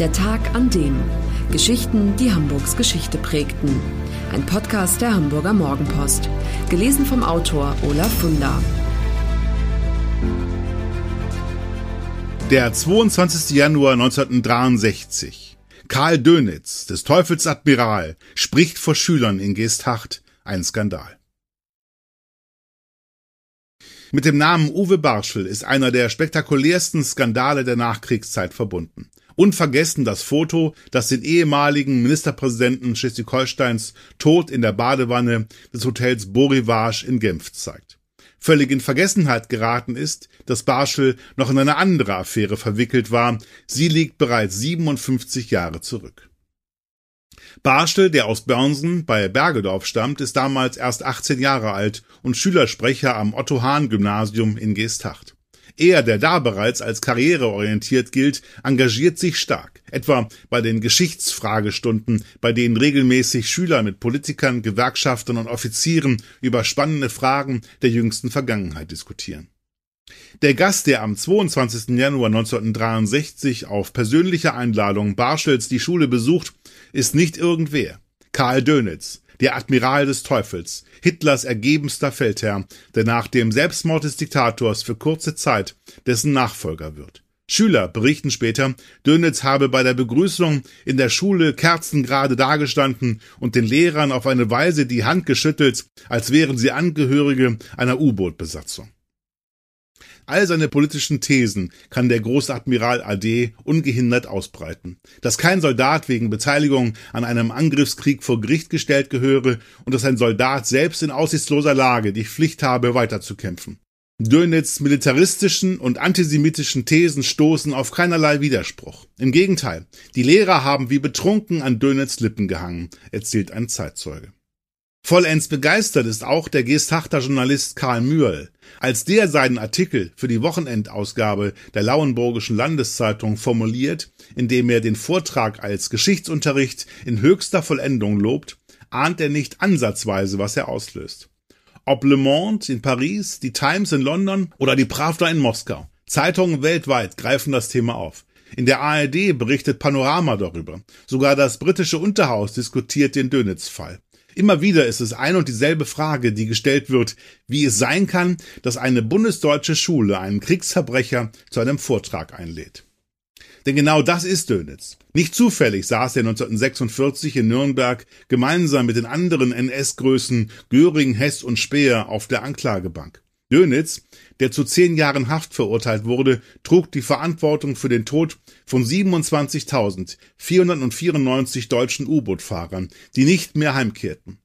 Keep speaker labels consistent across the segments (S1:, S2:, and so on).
S1: Der Tag an dem. Geschichten, die Hamburgs Geschichte prägten. Ein Podcast der Hamburger Morgenpost. Gelesen vom Autor Olaf Funder.
S2: Der 22. Januar 1963. Karl Dönitz, des Teufels Admiral, spricht vor Schülern in Geesthacht. Ein Skandal. Mit dem Namen Uwe Barschel ist einer der spektakulärsten Skandale der Nachkriegszeit verbunden. Unvergessen das Foto, das den ehemaligen Ministerpräsidenten Schleswig-Holsteins tot in der Badewanne des Hotels Beau Rivage in Genf zeigt. Völlig in Vergessenheit geraten ist, dass Barschel noch in eine andere Affäre verwickelt war. Sie liegt bereits 57 Jahre zurück. Barschel, der aus Börnsen bei Bergedorf stammt, ist damals erst 18 Jahre alt und Schülersprecher am Otto-Hahn-Gymnasium in Geesthacht. Er, der da bereits als karriereorientiert gilt, engagiert sich stark, etwa bei den Geschichtsfragestunden, bei denen regelmäßig Schüler mit Politikern, Gewerkschaftern und Offizieren über spannende Fragen der jüngsten Vergangenheit diskutieren. Der Gast, der am 22. Januar 1963 auf persönliche Einladung Barschels die Schule besucht, ist nicht irgendwer. Karl Dönitz, der Admiral des Teufels, Hitlers ergebenster Feldherr, der nach dem Selbstmord des Diktators für kurze Zeit dessen Nachfolger wird. Schüler berichten später, Dönitz habe bei der Begrüßung in der Schule kerzengerade dagestanden und den Lehrern auf eine Weise die Hand geschüttelt, als wären sie Angehörige einer U-Boot-Besatzung. All seine politischen Thesen kann der Großadmiral AD ungehindert ausbreiten. Dass kein Soldat wegen Beteiligung an einem Angriffskrieg vor Gericht gestellt gehöre und dass ein Soldat selbst in aussichtsloser Lage die Pflicht habe, weiterzukämpfen. Dönitz militaristischen und antisemitischen Thesen stoßen auf keinerlei Widerspruch. Im Gegenteil, die Lehrer haben wie betrunken an Dönitz Lippen gehangen, erzählt ein Zeitzeuge. Vollends begeistert ist auch der Geesthachter Journalist Karl Mührl. Als der seinen Artikel für die Wochenendausgabe der Lauenburgischen Landeszeitung formuliert, indem er den Vortrag als Geschichtsunterricht in höchster Vollendung lobt, ahnt er nicht ansatzweise, was er auslöst. Ob Le Monde in Paris, die Times in London oder die Pravda in Moskau. Zeitungen weltweit greifen das Thema auf. In der ARD berichtet Panorama darüber. Sogar das britische Unterhaus diskutiert den Dönitz-Fall. Immer wieder ist es ein und dieselbe Frage, die gestellt wird, wie es sein kann, dass eine bundesdeutsche Schule einen Kriegsverbrecher zu einem Vortrag einlädt. Denn genau das ist Dönitz. Nicht zufällig saß er 1946 in Nürnberg gemeinsam mit den anderen NS-Größen Göring, Hess und Speer auf der Anklagebank. Dönitz, der zu zehn Jahren Haft verurteilt wurde, trug die Verantwortung für den Tod von 27.494 deutschen U-Boot-Fahrern, die nicht mehr heimkehrten.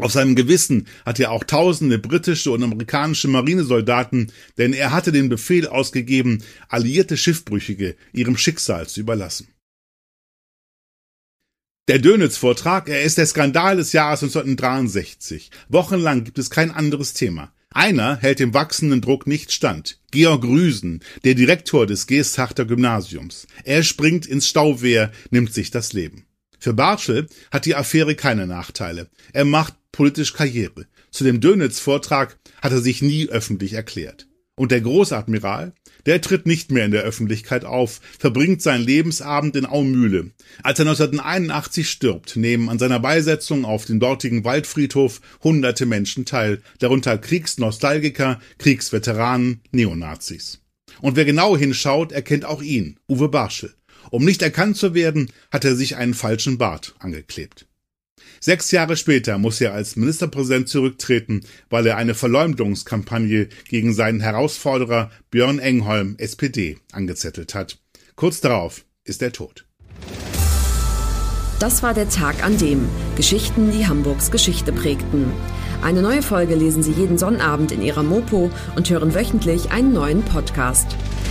S2: Auf seinem Gewissen hatte er auch tausende britische und amerikanische Marinesoldaten, denn er hatte den Befehl ausgegeben, alliierte Schiffbrüchige ihrem Schicksal zu überlassen. Der Dönitz-Vortrag, er ist der Skandal des Jahres 1963. Wochenlang gibt es kein anderes Thema. Einer hält dem wachsenden Druck nicht stand. Georg Rüsen, der Direktor des Geesthachter Gymnasiums. Er springt ins Stauwehr, nimmt sich das Leben. Für Bartschel hat die Affäre keine Nachteile. Er macht politisch Karriere. Zu dem Dönitz-Vortrag hat er sich nie öffentlich erklärt. Und der Großadmiral, der tritt nicht mehr in der Öffentlichkeit auf, verbringt seinen Lebensabend in Aumühle. Als er 1981 stirbt, nehmen an seiner Beisetzung auf dem dortigen Waldfriedhof hunderte Menschen teil, darunter Kriegsnostalgiker, Kriegsveteranen, Neonazis. Und wer genau hinschaut, erkennt auch ihn, Uwe Barschel. Um nicht erkannt zu werden, hat er sich einen falschen Bart angeklebt. Sechs Jahre später muss er als Ministerpräsident zurücktreten, weil er eine Verleumdungskampagne gegen seinen Herausforderer Björn Engholm, SPD, angezettelt hat. Kurz darauf ist er tot.
S1: Das war der Tag an dem Geschichten, die Hamburgs Geschichte prägten. Eine neue Folge lesen Sie jeden Sonnabend in Ihrer Mopo und hören wöchentlich einen neuen Podcast.